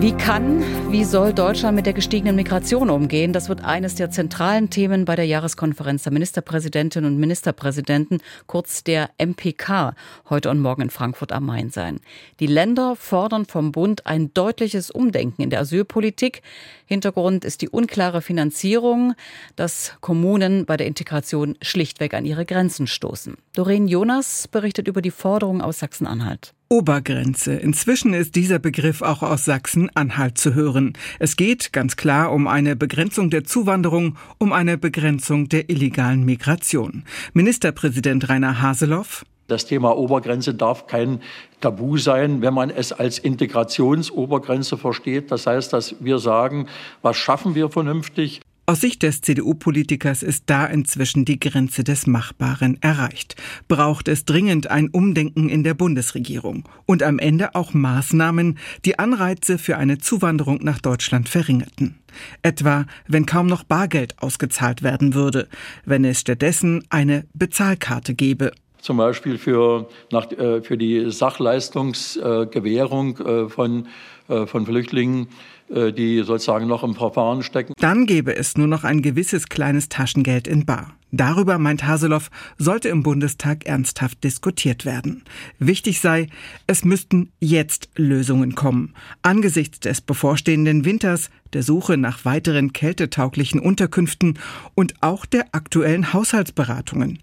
Wie kann, wie soll Deutschland mit der gestiegenen Migration umgehen? Das wird eines der zentralen Themen bei der Jahreskonferenz der Ministerpräsidentinnen und Ministerpräsidenten, kurz der MPK, heute und morgen in Frankfurt am Main sein. Die Länder fordern vom Bund ein deutliches Umdenken in der Asylpolitik. Hintergrund ist die unklare Finanzierung, dass Kommunen bei der Integration schlichtweg an ihre Grenzen stoßen. Doreen Jonas berichtet über die Forderung aus Sachsen-Anhalt. Obergrenze. Inzwischen ist dieser Begriff auch aus Sachsen-Anhalt zu hören. Es geht ganz klar um eine Begrenzung der Zuwanderung, um eine Begrenzung der illegalen Migration. Ministerpräsident Rainer Haseloff. Das Thema Obergrenze darf kein Tabu sein, wenn man es als Integrationsobergrenze versteht. Das heißt, dass wir sagen, was schaffen wir vernünftig? Aus Sicht des CDU-Politikers ist da inzwischen die Grenze des Machbaren erreicht. Braucht es dringend ein Umdenken in der Bundesregierung und am Ende auch Maßnahmen, die Anreize für eine Zuwanderung nach Deutschland verringerten. Etwa, wenn kaum noch Bargeld ausgezahlt werden würde, wenn es stattdessen eine Bezahlkarte gäbe zum Beispiel für, nach, äh, für die Sachleistungsgewährung äh, von, äh, von Flüchtlingen die sozusagen noch im Verfahren stecken. Dann gäbe es nur noch ein gewisses kleines Taschengeld in Bar. Darüber, meint Haseloff, sollte im Bundestag ernsthaft diskutiert werden. Wichtig sei, es müssten jetzt Lösungen kommen. Angesichts des bevorstehenden Winters, der Suche nach weiteren kältetauglichen Unterkünften und auch der aktuellen Haushaltsberatungen.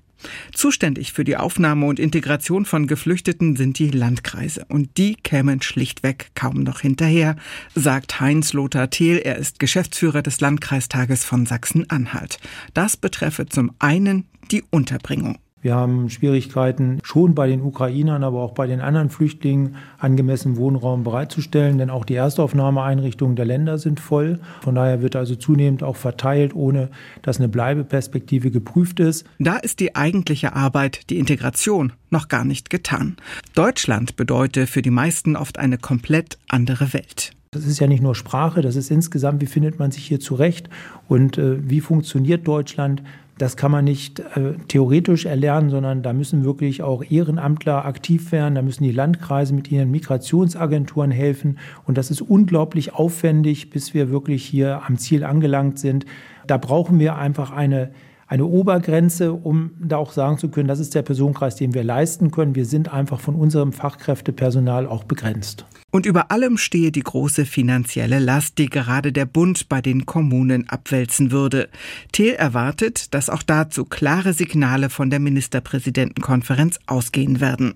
Zuständig für die Aufnahme und Integration von Geflüchteten sind die Landkreise und die kämen schlichtweg kaum noch hinterher, sagt Heinz Lothar Thiel, er ist Geschäftsführer des Landkreistages von Sachsen-Anhalt. Das betreffe zum einen die Unterbringung. Wir haben Schwierigkeiten schon bei den Ukrainern, aber auch bei den anderen Flüchtlingen angemessen Wohnraum bereitzustellen, denn auch die Erstaufnahmeeinrichtungen der Länder sind voll. Von daher wird also zunehmend auch verteilt, ohne dass eine Bleibeperspektive geprüft ist. Da ist die eigentliche Arbeit, die Integration, noch gar nicht getan. Deutschland bedeutet für die meisten oft eine komplett andere Welt. Das ist ja nicht nur Sprache, das ist insgesamt, wie findet man sich hier zurecht und äh, wie funktioniert Deutschland das kann man nicht äh, theoretisch erlernen, sondern da müssen wirklich auch Ehrenamtler aktiv werden, da müssen die Landkreise mit ihren Migrationsagenturen helfen. Und das ist unglaublich aufwendig, bis wir wirklich hier am Ziel angelangt sind. Da brauchen wir einfach eine eine Obergrenze, um da auch sagen zu können, das ist der Personenkreis, den wir leisten können. Wir sind einfach von unserem Fachkräftepersonal auch begrenzt. Und über allem stehe die große finanzielle Last, die gerade der Bund bei den Kommunen abwälzen würde. Thiel erwartet, dass auch dazu klare Signale von der Ministerpräsidentenkonferenz ausgehen werden.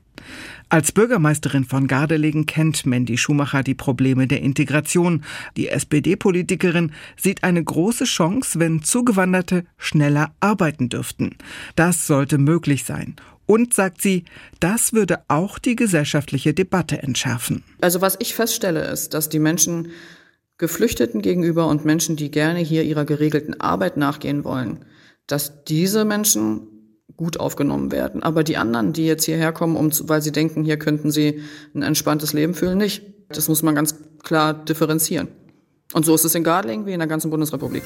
Als Bürgermeisterin von Gardelegen kennt Mandy Schumacher die Probleme der Integration. Die SPD-Politikerin sieht eine große Chance, wenn Zugewanderte schneller arbeiten dürften. Das sollte möglich sein. Und, sagt sie, das würde auch die gesellschaftliche Debatte entschärfen. Also was ich feststelle, ist, dass die Menschen Geflüchteten gegenüber und Menschen, die gerne hier ihrer geregelten Arbeit nachgehen wollen, dass diese Menschen gut aufgenommen werden. Aber die anderen, die jetzt hierher kommen, um, weil sie denken, hier könnten sie ein entspanntes Leben fühlen, nicht. Das muss man ganz klar differenzieren. Und so ist es in Garling wie in der ganzen Bundesrepublik.